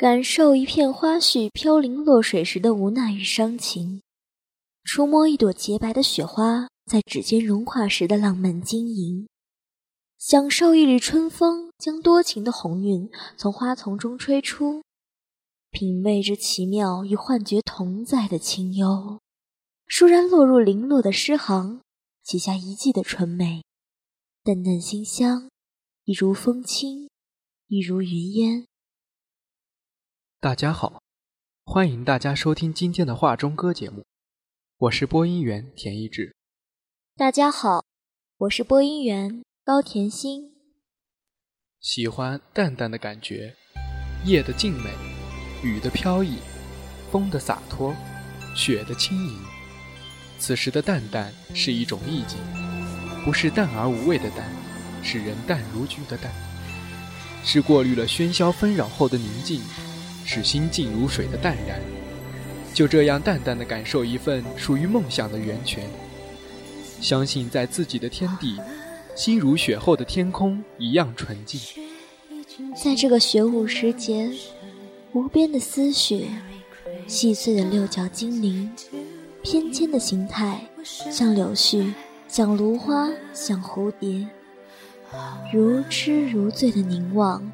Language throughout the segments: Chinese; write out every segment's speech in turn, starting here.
感受一片花絮飘零落水时的无奈与伤情，触摸一朵洁白的雪花在指尖融化时的浪漫晶莹，享受一缕春风将多情的红晕从花丛中吹出，品味着奇妙与幻觉同在的清幽，倏然落入零落的诗行，写下一季的纯美，淡淡馨香，一如风轻，一如云烟。大家好，欢迎大家收听今天的画中歌节目，我是播音员田一志。大家好，我是播音员高田心。喜欢淡淡的感觉，夜的静美，雨的飘逸，风的洒脱，雪的轻盈。此时的淡淡是一种意境，不是淡而无味的淡，是人淡如菊的淡，是过滤了喧嚣纷扰后的宁静。是心静如水的淡然，就这样淡淡的感受一份属于梦想的源泉。相信在自己的天地，心如雪后的天空一样纯净。在这个雪舞时节，无边的思绪，细碎的六角精灵，翩跹的形态，像柳絮，像芦花，像蝴蝶，如痴如醉的凝望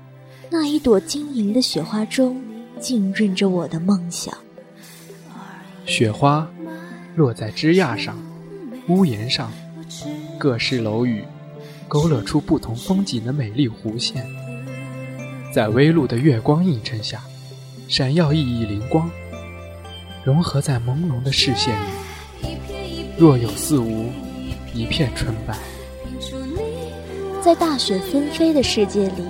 那一朵晶莹的雪花中。浸润着我的梦想。雪花落在枝桠上、屋檐上，各式楼宇勾勒出不同风景的美丽弧线，在微露的月光映衬下，闪耀熠熠灵光，融合在朦胧的视线里，若有似无，一片纯白。在大雪纷飞的世界里，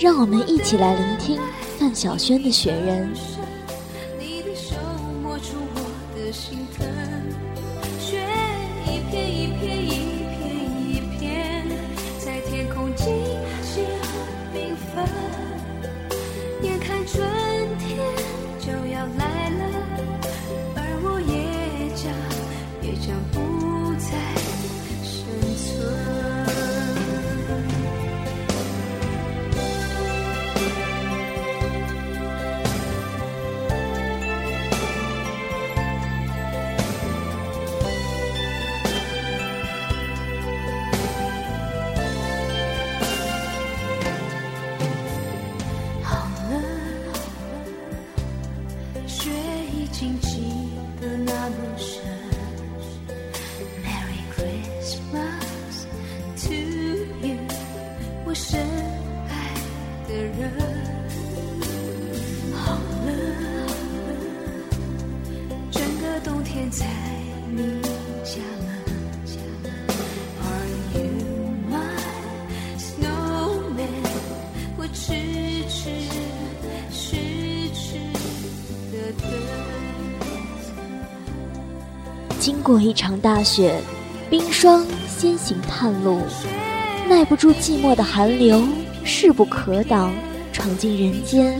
让我们一起来聆听。范晓萱的雪人。你的手摸出我的心疼经过一场大雪，冰霜先行探路，耐不住寂寞的寒流，势不可挡，闯进人间。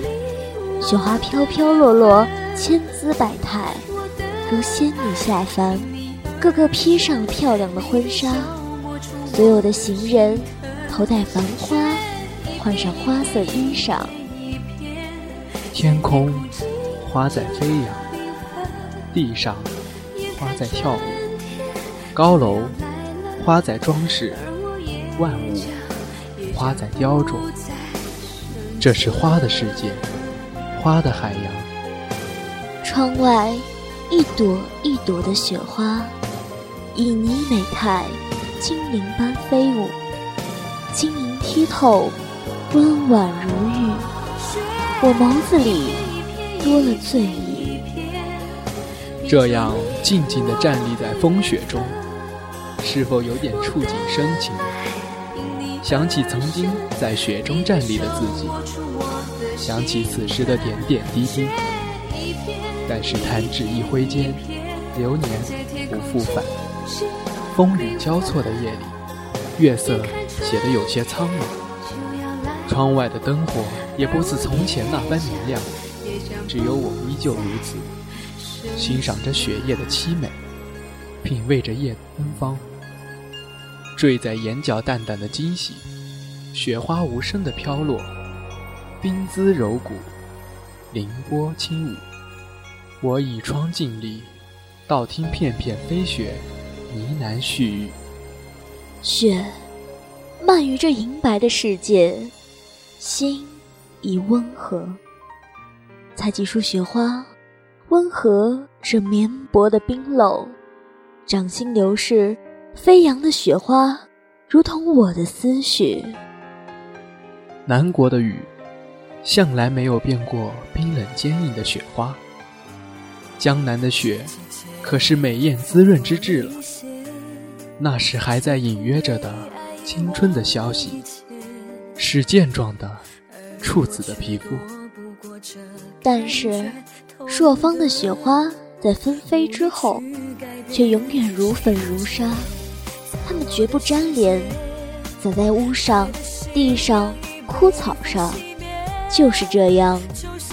雪花飘飘落落，千姿百态，如仙女下凡，个个披上漂亮的婚纱。所有的行人头戴繁花，换上花色衣裳。天空，花在飞扬；地上。花在跳舞，高楼，花在装饰，万物，花在雕琢。这是花的世界，花的海洋。窗外，一朵一朵的雪花，旖旎美态，精灵般飞舞，晶莹剔透，温婉如玉。我眸子里多了醉意。这样静静地站立在风雪中，是否有点触景生情？想起曾经在雪中站立的自己，想起此时的点点滴滴。但是弹指一挥间，流年不复返。风雨交错的夜里，月色显得有些苍老。窗外的灯火也不似从前那般明亮，只有我依旧如此。欣赏着雪夜的凄美，品味着夜的芬芳，坠在眼角淡淡的惊喜。雪花无声的飘落，冰姿柔骨，凌波轻舞。我倚窗静立，倒听片片飞雪呢喃絮语。雪漫于这银白的世界，心已温和。采几束雪花，温和这绵薄的冰漏。掌心流逝，飞扬的雪花，如同我的思绪。南国的雨，向来没有变过冰冷坚硬的雪花。江南的雪，可是美艳滋润之至了。那时还在隐约着的青春的消息，是健壮的处子的皮肤。但是，朔方的雪花在纷飞之后，却永远如粉如沙。它们绝不粘连，洒在屋上、地上、枯草上，就是这样。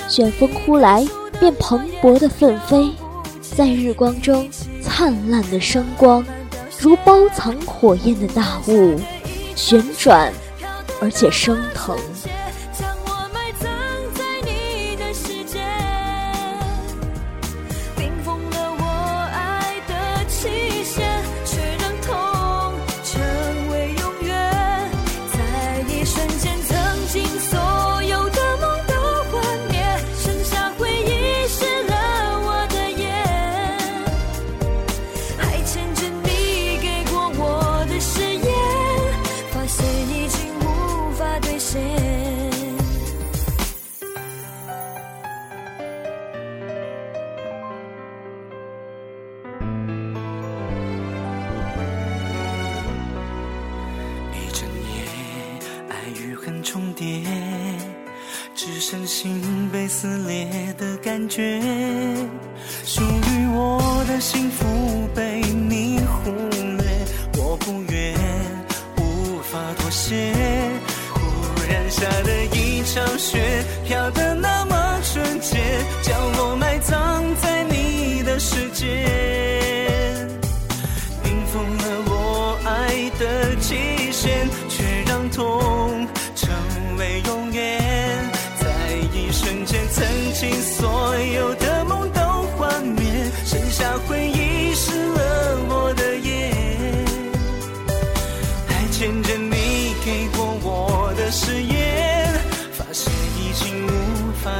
旋风呼来。便蓬勃的奋飞，在日光中灿烂的生光，如包藏火焰的大雾，旋转，而且升腾。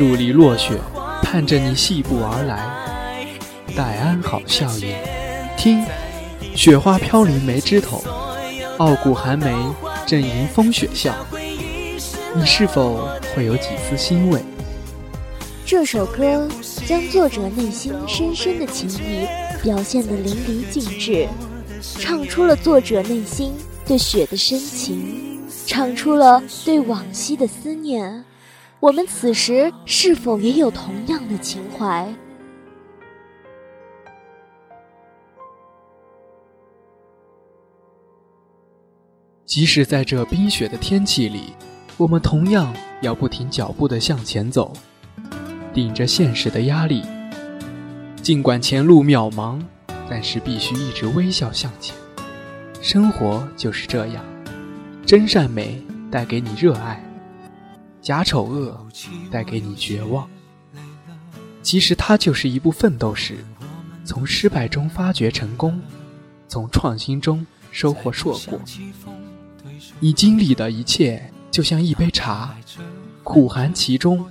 伫立落雪，盼着你细步而来。待安好笑颜，听，雪花飘零梅枝头，傲骨寒梅正迎风雪笑。你是否会有几丝欣慰？这首歌将作者内心深深的情谊表现得淋漓尽致，唱出了作者内心对雪的深情。唱出了对往昔的思念，我们此时是否也有同样的情怀？即使在这冰雪的天气里，我们同样要不停脚步的向前走，顶着现实的压力。尽管前路渺茫，但是必须一直微笑向前。生活就是这样。真善美带给你热爱，假丑恶带给你绝望。其实它就是一部奋斗史，从失败中发掘成功，从创新中收获硕果。你经历的一切就像一杯茶，苦寒其中，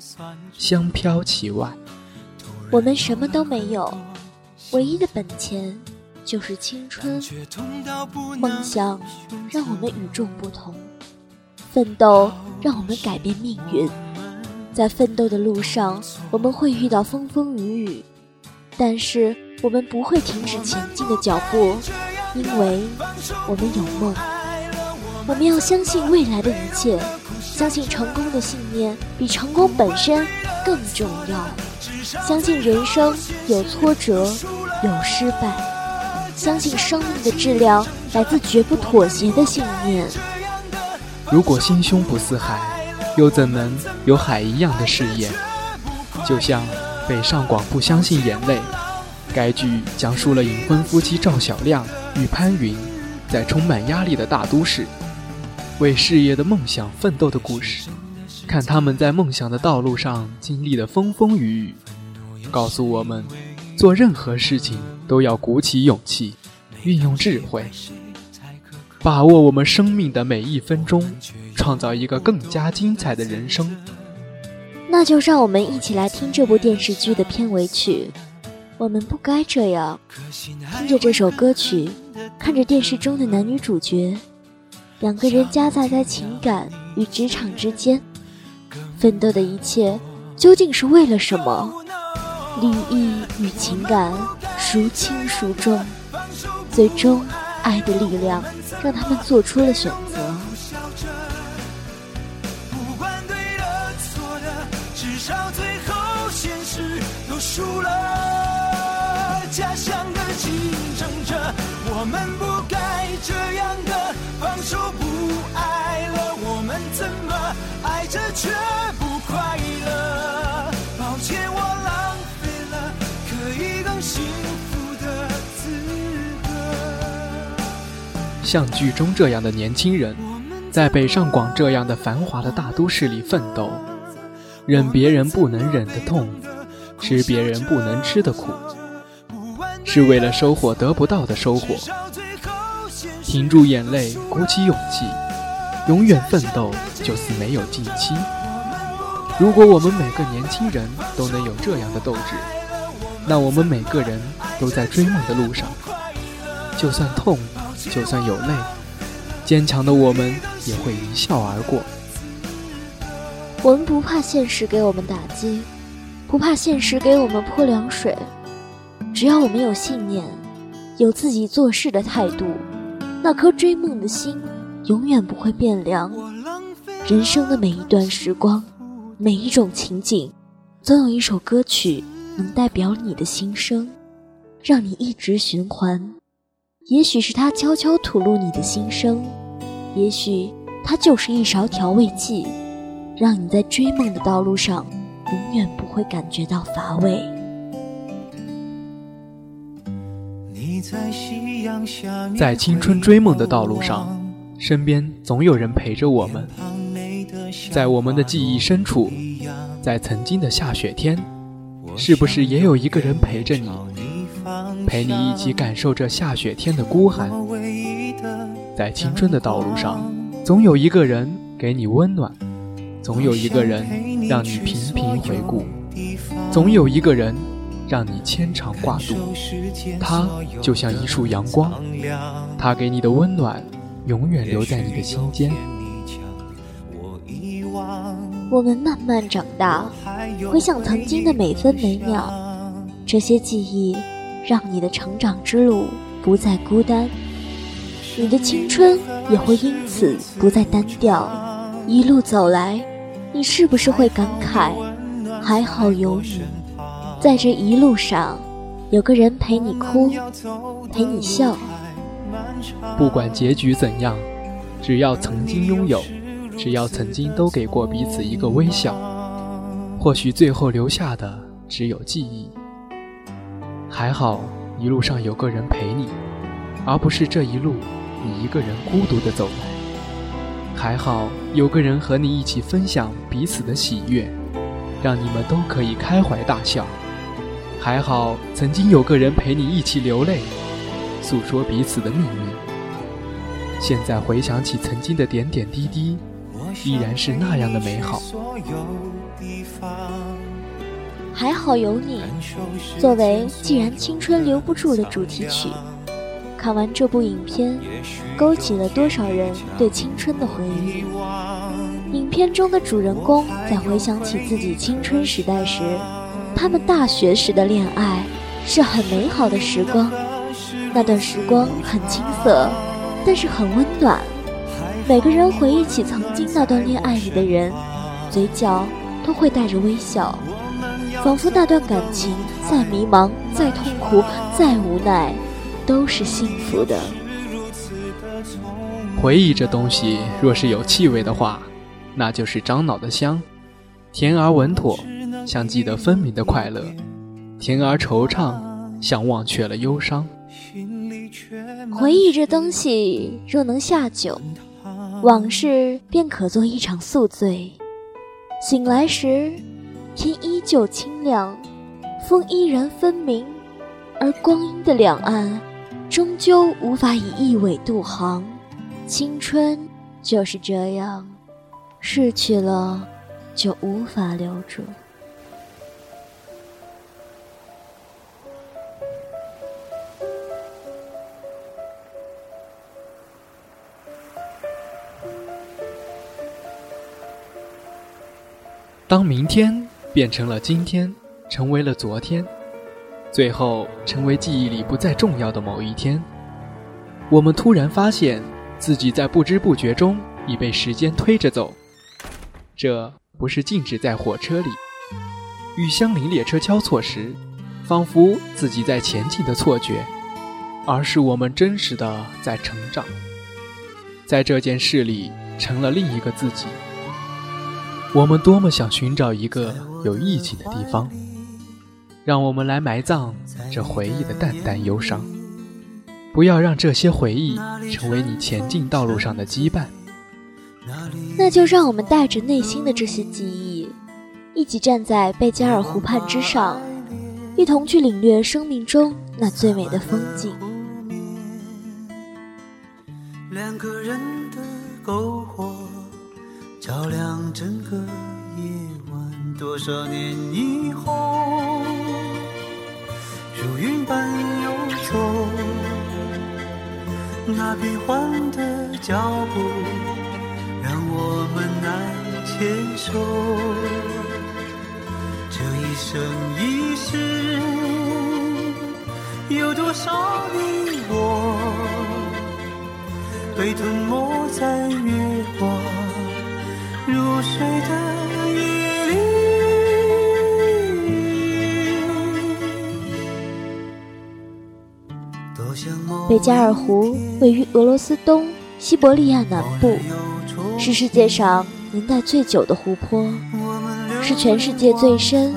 香飘其外。我们什么都没有，唯一的本钱。就是青春，梦想让我们与众不同，奋斗让我们改变命运。在奋斗的路上，我们会遇到风风雨雨，但是我们不会停止前进的脚步，因为我们有梦。我们要相信未来的一切，相信成功的信念比成功本身更重要。相信人生有挫折，有失败；相信生命的质量来自绝不妥协的信念。如果心胸不似海，又怎能有海一样的誓言？就像北上广不相信眼泪。该剧讲述了隐婚夫妻赵小亮与潘云在充满压力的大都市为事业的梦想奋斗的故事。看他们在梦想的道路上经历的风风雨雨，告诉我们，做任何事情都要鼓起勇气，运用智慧，把握我们生命的每一分钟，创造一个更加精彩的人生。那就让我们一起来听这部电视剧的片尾曲。我们不该这样，听着这首歌曲，看着电视中的男女主角，两个人夹杂在情感与职场之间，奋斗的一切究竟是为了什么？利益与情感孰轻孰重？最终，爱的力量让他们做出了选择。不管对的错的，至少最后现实都输了。家乡的竞争者，我们不该这样的放手不爱了，我们怎么爱着却不快乐？抱歉，我浪费了可以更幸像剧中这样的年轻人，在北上广这样的繁华的大都市里奋斗，忍别人不能忍的痛，吃别人不能吃的苦。是为了收获得不到的收获，停住眼泪，鼓起勇气，永远奋斗，就似没有尽期。如果我们每个年轻人都能有这样的斗志，那我们每个人都在追梦的路上。就算痛，就算有泪，坚强的我们也会一笑而过。我们不怕现实给我们打击，不怕现实给我们泼凉水。只要我们有信念，有自己做事的态度，那颗追梦的心永远不会变凉。人生的每一段时光，每一种情景，总有一首歌曲能代表你的心声，让你一直循环。也许是他悄悄吐露你的心声，也许他就是一勺调味剂，让你在追梦的道路上永远不会感觉到乏味。在青春追梦的道路上，身边总有人陪着我们。在我们的记忆深处，在曾经的下雪天，是不是也有一个人陪着你，陪你一起感受着下雪天的孤寒？在青春的道路上，总有一个人给你温暖，总有一个人让你频频回顾，总有一个人。让你牵肠挂肚，他就像一束阳光，他给你的温暖永远留在你的心间。我们慢慢长大，回想曾经的每分每秒，这些记忆让你的成长之路不再孤单，你的青春也会因此不再单调。一路走来，你是不是会感慨，还好有你？在这一路上，有个人陪你哭，陪你笑。不管结局怎样，只要曾经拥有，只要曾经都给过彼此一个微笑，或许最后留下的只有记忆。还好一路上有个人陪你，而不是这一路你一个人孤独的走来。还好有个人和你一起分享彼此的喜悦，让你们都可以开怀大笑。还好，曾经有个人陪你一起流泪，诉说彼此的秘密。现在回想起曾经的点点滴滴，依然是那样的美好。还好有你，作为《既然青春留不住》的主题曲，看完这部影片，勾起了多少人对青春的回忆。影片中的主人公在回想起自己青春时代时。他们大学时的恋爱是很美好的时光，那段时光很青涩，但是很温暖。每个人回忆起曾经那段恋爱里的人，嘴角都会带着微笑。仿佛那段感情再迷茫、再痛苦、再无奈，都是幸福的。回忆这东西，若是有气味的话，那就是樟脑的香，甜而稳妥，像记得分明的快乐；甜而惆怅，像忘却了忧伤。回忆这东西，若能下酒，往事便可做一场宿醉。醒来时，天依旧清凉，风依然分明，而光阴的两岸，终究无法以一尾渡航。青春就是这样，逝去了，就无法留住。当明天变成了今天，成为了昨天，最后成为记忆里不再重要的某一天，我们突然发现自己在不知不觉中已被时间推着走。这不是静止在火车里，与相邻列车交错时，仿佛自己在前进的错觉，而是我们真实的在成长，在这件事里成了另一个自己。我们多么想寻找一个有意境的地方，让我们来埋葬这回忆的淡淡忧伤。不要让这些回忆成为你前进道路上的羁绊。那就让我们带着内心的这些记忆，一起站在贝加尔湖畔之上，一同去领略生命中那最美的风景。照亮整个夜晚，多少年以后，如云般游走，那变幻的脚步让我们难牵手。这一生一世，有多少你我被吞没在贝加尔湖位于俄罗斯东西伯利亚南部，是世界上年代最久的湖泊，是全世界最深、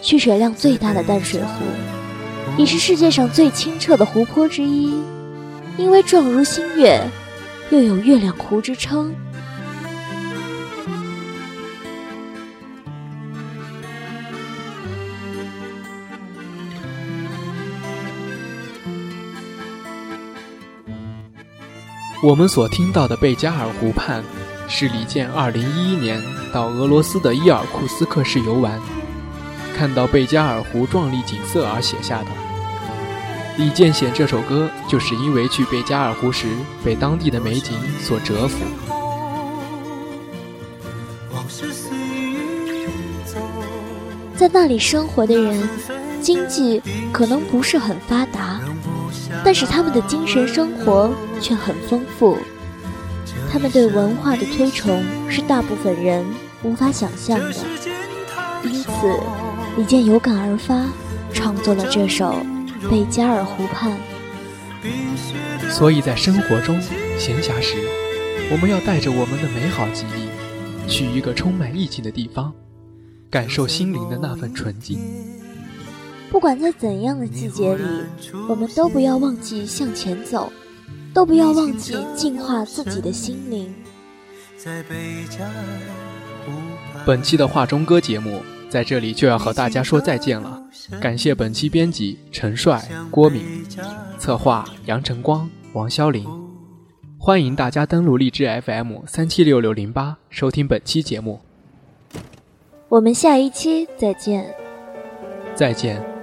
蓄水量最大的淡水湖，也是世界上最清澈的湖泊之一。因为状如新月，又有“月亮湖”之称。我们所听到的贝加尔湖畔，是李健2011年到俄罗斯的伊尔库斯克市游玩，看到贝加尔湖壮丽景色而写下的。李健写这首歌，就是因为去贝加尔湖时被当地的美景所折服。在那里生活的人，经济可能不是很发达。但是他们的精神生活却很丰富，他们对文化的推崇是大部分人无法想象的。因此，李健有感而发，创作了这首《贝加尔湖畔》。所以在生活中，闲暇时，我们要带着我们的美好记忆，去一个充满意境的地方，感受心灵的那份纯净。不管在怎样的季节里，我们都不要忘记向前走，都不要忘记净化自己的心灵。本期的画中歌节目在这里就要和大家说再见了，感谢本期编辑陈帅、郭敏，策划杨晨光、王潇林，欢迎大家登录荔枝 FM 三七六六零八收听本期节目。我们下一期再见。再见。